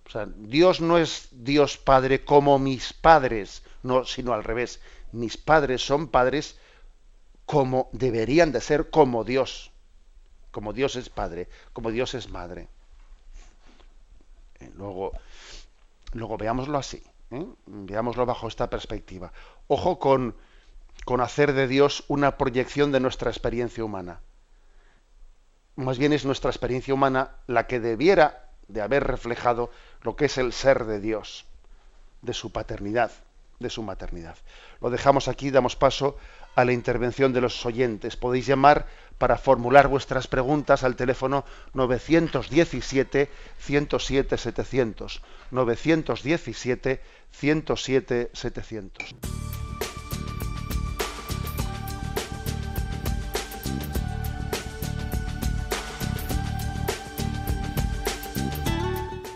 O sea, Dios no es Dios Padre como mis padres, no, sino al revés. Mis padres son padres como deberían de ser como Dios. Como Dios es Padre, como Dios es Madre. Eh, luego, luego veámoslo así, ¿eh? veámoslo bajo esta perspectiva. Ojo con, con hacer de Dios una proyección de nuestra experiencia humana. Más bien es nuestra experiencia humana la que debiera de haber reflejado lo que es el ser de Dios, de su paternidad, de su maternidad. Lo dejamos aquí, damos paso a la intervención de los oyentes. Podéis llamar para formular vuestras preguntas al teléfono 917 107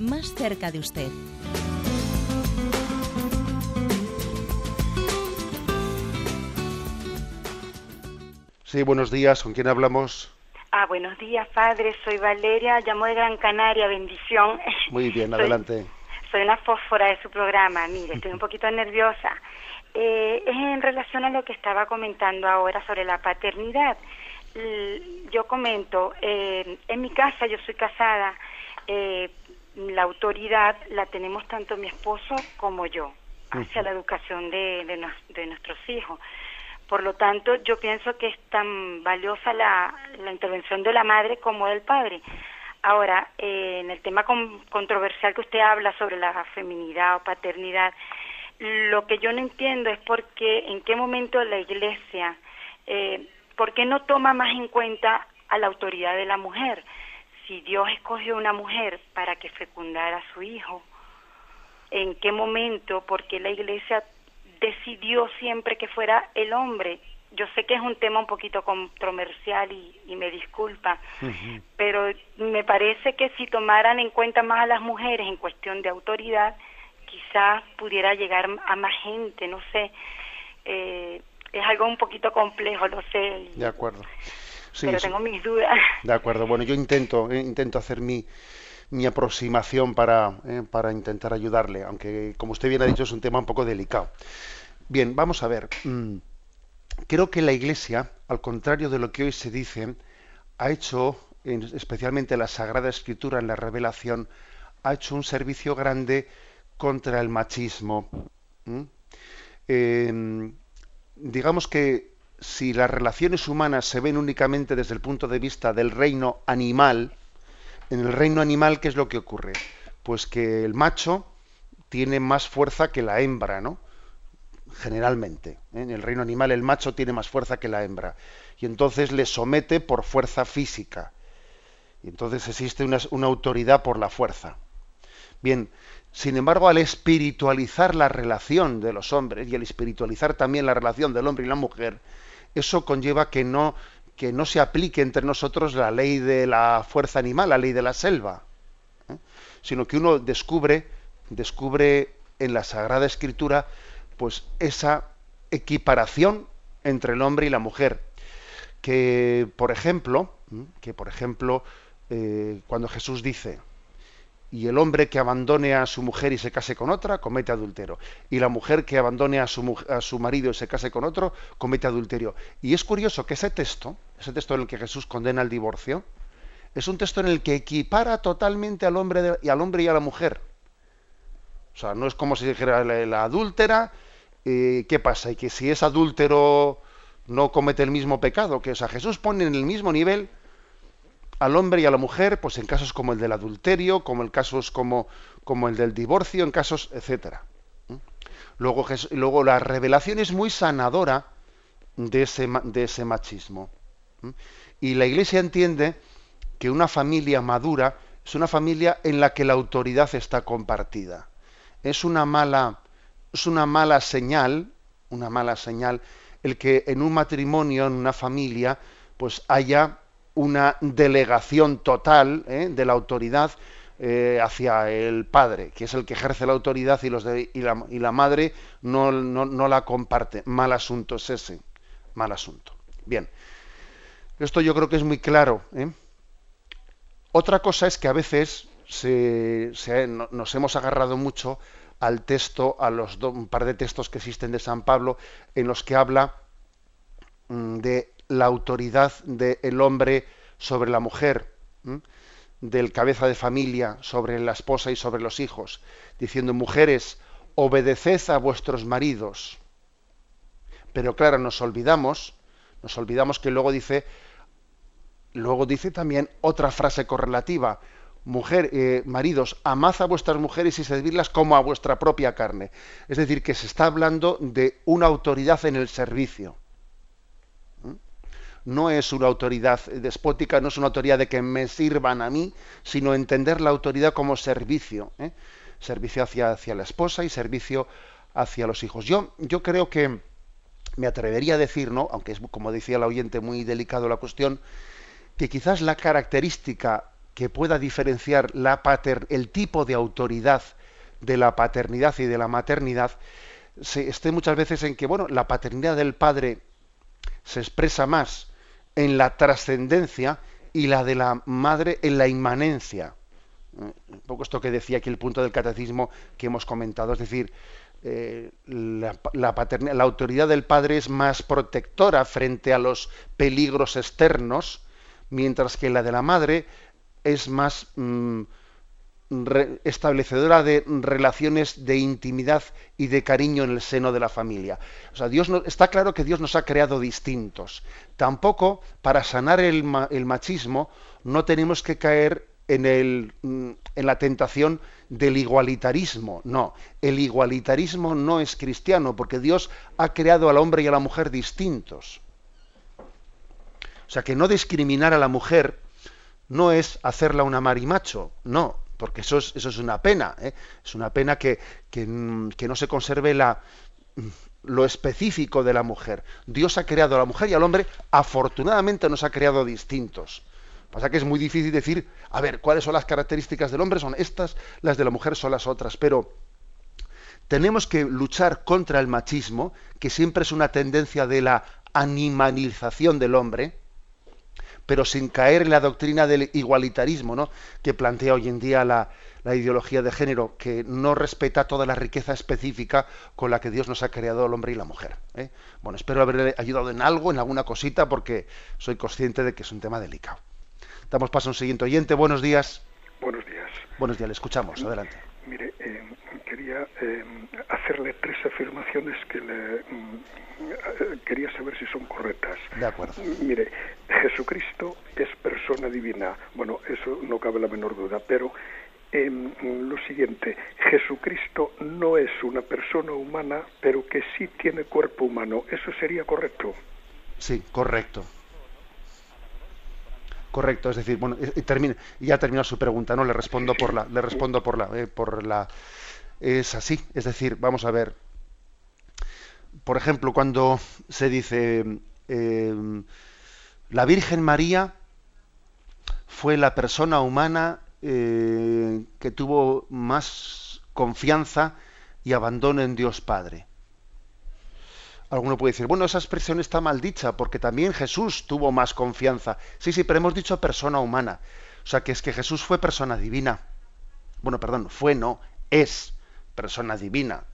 más cerca de usted. Sí, buenos días. ¿Con quién hablamos? Ah, buenos días, padre. Soy Valeria, llamo de Gran Canaria. Bendición. Muy bien, adelante. Soy una fósfora de su programa. Mire, estoy un poquito nerviosa. Eh, es en relación a lo que estaba comentando ahora sobre la paternidad. Yo comento, eh, en mi casa, yo soy casada, eh, la autoridad la tenemos tanto mi esposo como yo hacia la educación de, de nuestros hijos. Por lo tanto, yo pienso que es tan valiosa la, intervención de la madre como del padre. Ahora, eh, en el tema controversial que usted habla sobre la feminidad o paternidad, lo que yo no entiendo es por qué, en qué momento la Iglesia, eh, ¿por qué no toma más en cuenta a la autoridad de la mujer? Si Dios escogió una mujer para que fecundara a su hijo, ¿en qué momento? ¿Por qué la iglesia decidió siempre que fuera el hombre? Yo sé que es un tema un poquito controversial y, me disculpa, pero me parece que si tomaran en cuenta más a las mujeres en cuestión de autoridad, quizás pudiera llegar a más gente, no sé. Eh, es algo un poquito complejo, lo sé. De acuerdo. Pero tengo mis dudas. De acuerdo. Bueno, yo intento, eh, intento hacer mi, mi aproximación para, eh, para intentar ayudarle, aunque como usted bien ha dicho es un tema un poco delicado. Bien, vamos a ver. Mm, creo que la Iglesia, al contrario de lo que hoy se dice, ha hecho, especialmente la Sagrada Escritura en la Revelación, ha hecho un servicio grande contra el machismo. Em, digamos que si las relaciones humanas se ven únicamente desde el punto de vista del reino animal, en el reino animal, ¿qué es lo que ocurre? Pues que el macho tiene más fuerza que la hembra, ¿no? Generalmente. ¿eh? En el reino animal el macho tiene más fuerza que la hembra. Y entonces le somete por fuerza física. Y entonces existe una, una autoridad por la fuerza. Bien, sin embargo, al espiritualizar la relación de los hombres y al espiritualizar también la relación del hombre y la mujer, eso conlleva que no, que no se aplique entre nosotros la ley de la fuerza animal, la ley de la selva, ¿eh? sino que uno descubre, descubre en la Sagrada Escritura, pues esa equiparación entre el hombre y la mujer, que por ejemplo, que por ejemplo, eh, cuando Jesús dice, y el hombre que abandone a su mujer y se case con otra, comete adulterio. Y la mujer que abandone a su, a su marido y se case con otro, comete adulterio. Y es curioso que ese texto, ese texto en el que Jesús condena el divorcio, es un texto en el que equipara totalmente al hombre, y, al hombre y a la mujer. O sea, no es como si dijera la, adúltera, eh, ¿qué pasa? Y que si es adúltero no comete el mismo pecado, que o sea, Jesús pone en el mismo nivel al hombre y a la mujer, pues en casos como el del adulterio, como en casos como, como el del divorcio, en casos, etcétera. Luego, luego la revelación es muy sanadora de ese, de ese machismo. Y la Iglesia entiende que una familia madura es una familia en la que la autoridad está compartida. Es una mala, es una mala señal, una mala señal, el que en un matrimonio, en una familia, pues haya una delegación total ¿eh? de la autoridad eh, hacia el padre, que es el que ejerce la autoridad y, la, madre no, la comparte. Mal asunto es ese. Mal asunto. Bien. Esto yo creo que es muy claro. ¿eh? Otra cosa es que a veces nos hemos agarrado mucho al texto, a los un par de textos que existen de San Pablo, en los que habla mm, de la autoridad del hombre sobre la mujer, del cabeza de familia sobre la esposa y sobre los hijos, diciendo, mujeres, obedeced a vuestros maridos. Pero claro, nos olvidamos, nos olvidamos que luego dice, luego dice también otra frase correlativa, mujer, eh, maridos, amad a vuestras mujeres y servirlas como a vuestra propia carne. Es decir, que se está hablando de una autoridad en el servicio no es una autoridad despótica, no es una autoridad de que me sirvan a mí, sino entender la autoridad como servicio, ¿eh? servicio hacia, hacia, la esposa y servicio hacia los hijos. Yo, yo creo que me atrevería a decir, ¿no? aunque es como decía el oyente muy delicado la cuestión, que quizás la característica que pueda diferenciar la el tipo de autoridad de la paternidad y de la maternidad se esté muchas veces en que bueno la paternidad del padre se expresa más en la trascendencia y la de la madre en la inmanencia. Eh, un poco esto que decía aquí el punto del catecismo que hemos comentado, es decir, eh, la, la, autoridad del padre es más protectora frente a los peligros externos, mientras que la de la madre es más mm, establecedora de relaciones de intimidad y de cariño en el seno de la familia. O sea, Dios no, está claro que Dios nos ha creado distintos. Tampoco para sanar el, machismo no tenemos que caer en, mm, en la tentación del igualitarismo. No, el igualitarismo no es cristiano porque Dios ha creado al hombre y a la mujer distintos. O sea, que no discriminar a la mujer no es hacerla una marimacho, no, porque eso es, una pena, ¿eh? es una pena que, que, no se conserve la, lo específico de la mujer. Dios ha creado a la mujer y al hombre, afortunadamente nos ha creado distintos. Pasa que es muy difícil decir, a ver, cuáles son las características del hombre, son estas, las de la mujer son las otras, pero tenemos que luchar contra el machismo, que siempre es una tendencia de la animalización del hombre, pero sin caer en la doctrina del igualitarismo, ¿no? que plantea hoy en día la, la ideología de género, que no respeta toda la riqueza específica con la que Dios nos ha creado al hombre y la mujer. ¿eh? Bueno, espero haberle ayudado en algo, en alguna cosita, porque soy consciente de que es un tema delicado. Damos paso a un siguiente oyente. Buenos días. Buenos días. Buenos días, le escuchamos. Adelante. Mire, eh, quería eh, hacerle tres afirmaciones que le mm, quería saber si son correctas. De acuerdo. Mire, Jesucristo es persona divina. Bueno, eso no cabe la menor duda, pero em, lo siguiente, Jesucristo no es una persona humana, pero que sí tiene cuerpo humano. ¿Eso sería correcto? Sí, correcto. Correcto, es decir, bueno, y, ya terminó su pregunta, ¿no? Le respondo por la, le respondo por la, eh, por la, es así, es decir, vamos a ver, por ejemplo, cuando se dice eh, la Virgen María fue la persona humana eh, que tuvo más confianza y abandono en Dios Padre. Alguno puede decir, bueno, esa expresión está mal dicha porque también Jesús tuvo más confianza. Sí, sí, pero hemos dicho persona humana. O sea, que es que Jesús fue persona divina. Bueno, perdón, fue no, es persona divina.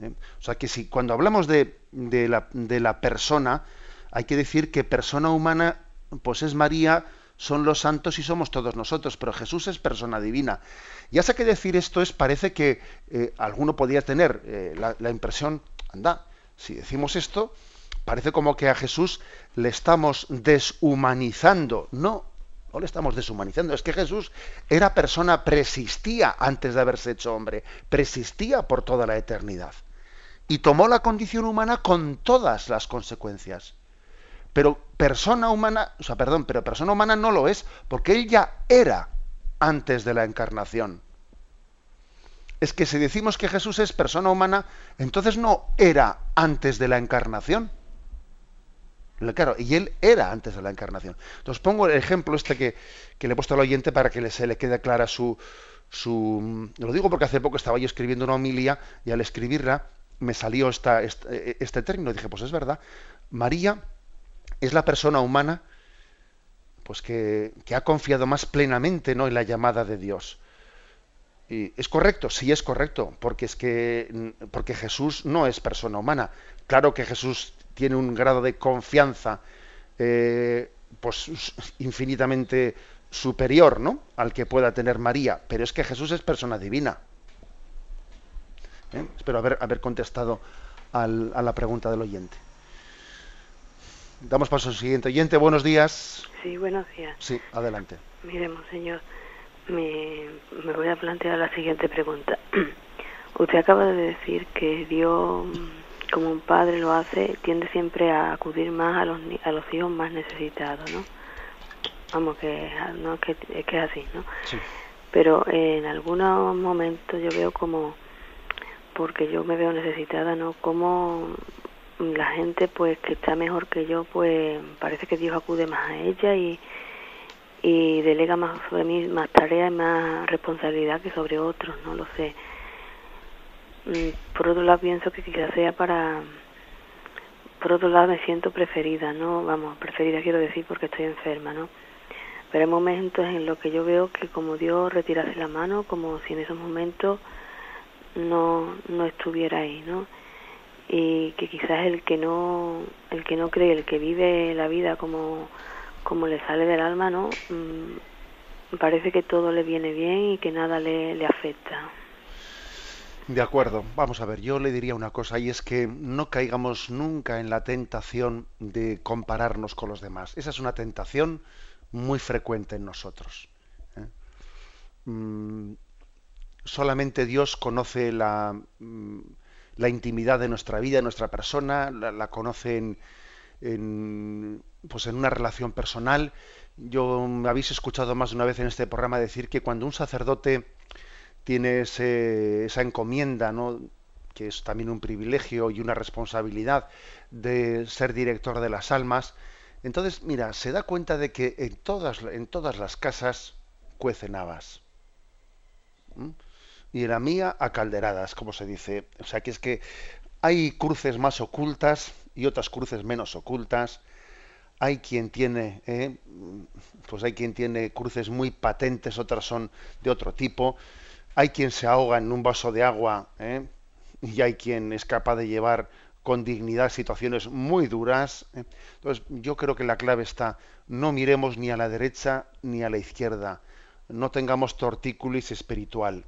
¿Eh? O sea, que si cuando hablamos de, la persona, hay que decir que persona humana, pues es María, son los santos y somos todos nosotros, pero Jesús es persona divina. Ya sé que decir esto es, parece que eh, alguno podría tener eh, la, la, impresión, anda, si decimos esto, parece como que a Jesús le estamos deshumanizando. No, no le estamos deshumanizando. Es que Jesús era persona, persistía antes de haberse hecho hombre, persistía por toda la eternidad. Y tomó la condición humana con todas las consecuencias. Pero persona humana, o sea, perdón, pero persona humana no lo es, porque él ya era antes de la encarnación es que si decimos que Jesús es persona humana, entonces no era antes de la encarnación. Claro, y él era antes de la encarnación. Entonces pongo el ejemplo este que, le he puesto al oyente para que se le quede clara su, su... Lo digo porque hace poco estaba yo escribiendo una homilia y al escribirla me salió esta, este término. Dije, pues es verdad, María es la persona humana pues que, ha confiado más plenamente ¿no? en la llamada de Dios ¿Es correcto? Sí es correcto, porque es que porque Jesús no es persona humana. Claro que Jesús tiene un grado de confianza eh, pues infinitamente superior, ¿no? Al que pueda tener María, pero es que Jesús es persona divina. ¿Eh? Espero haber, haber contestado a la pregunta del oyente. Damos paso al siguiente oyente. Buenos días. Sí, buenos días. Sí, adelante. Miremos, señor me, me voy a plantear la siguiente pregunta. Usted acaba de decir que Dios, como un padre lo hace, tiende siempre a acudir más a los, a los hijos más necesitados, ¿no? Vamos, que, no, que, es que es así, ¿no? Sí. Pero en algunos momentos yo veo como, porque yo me veo necesitada, ¿no? Como la gente, pues, que está mejor que yo, pues, parece que Dios acude más a ella y y delega más sobre mí más tareas y más responsabilidad que sobre otros, no lo sé. Mm, por otro lado pienso que quizás sea para por otro lado me siento preferida, no, vamos, preferida quiero decir porque estoy enferma, ¿no? Pero hay momentos en los que yo veo que como Dios retirase la mano, como si en esos momentos no no estuviera ahí, ¿no? Y que quizás el que no el que no cree, el que vive la vida como como le sale del alma, ¿no? Mm, parece que todo le viene bien y que nada le, le afecta. De acuerdo, vamos a ver, yo le diría una cosa y es que no caigamos nunca en la tentación de compararnos con los demás. Esa es una tentación muy frecuente en nosotros. ¿eh? Mm, solamente Dios conoce la, mm, la, intimidad de nuestra vida, de nuestra persona, la, la conoce en, pues en una relación personal. Yo me habéis escuchado más de una vez en este programa decir que cuando un sacerdote tiene esa encomienda, ¿no? que es también un privilegio y una responsabilidad de ser director de las almas, entonces, mira, se da cuenta de que en todas, en todas las casas cuecen habas. Y la mía a calderadas, como se dice. O sea, que es que hay cruces más ocultas y otras cruces menos ocultas. Hay quien tiene, ¿eh? pues hay quien tiene cruces muy patentes, otras son de otro tipo. Hay quien se ahoga en un vaso de agua ¿eh? y hay quien es capaz de llevar con dignidad situaciones muy duras. ¿eh? Entonces, yo creo que la clave está, no miremos ni a la derecha ni a la izquierda, no tengamos tortícolis espiritual,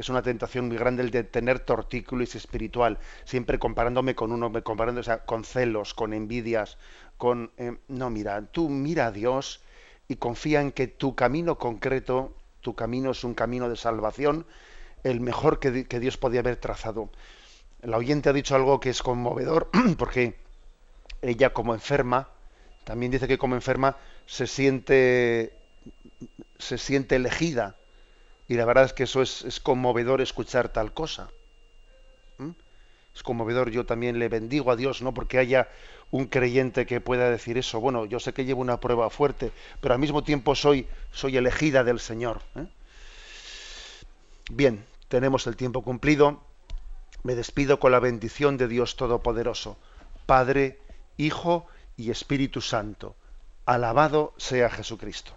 que es una tentación muy grande el de tener tortícolis espiritual, siempre comparándome con uno, comparando con celos, con envidias, con... Eh, no, mira, tú mira a Dios y confía en que tu camino concreto, tu camino es un camino de salvación, el mejor que, que Dios podía haber trazado la oyente ha dicho algo que es conmovedor, porque ella como enferma, también dice que como enferma se siente, se siente elegida. Y la verdad es que eso es, conmovedor escuchar tal cosa. Es conmovedor, yo también le bendigo a Dios, no porque haya un creyente que pueda decir eso. Bueno, yo sé que llevo una prueba fuerte, pero al mismo tiempo soy, soy elegida del Señor. ¿eh? Bien, tenemos el tiempo cumplido. Me despido con la bendición de Dios Todopoderoso, Padre, Hijo y Espíritu Santo. Alabado sea Jesucristo.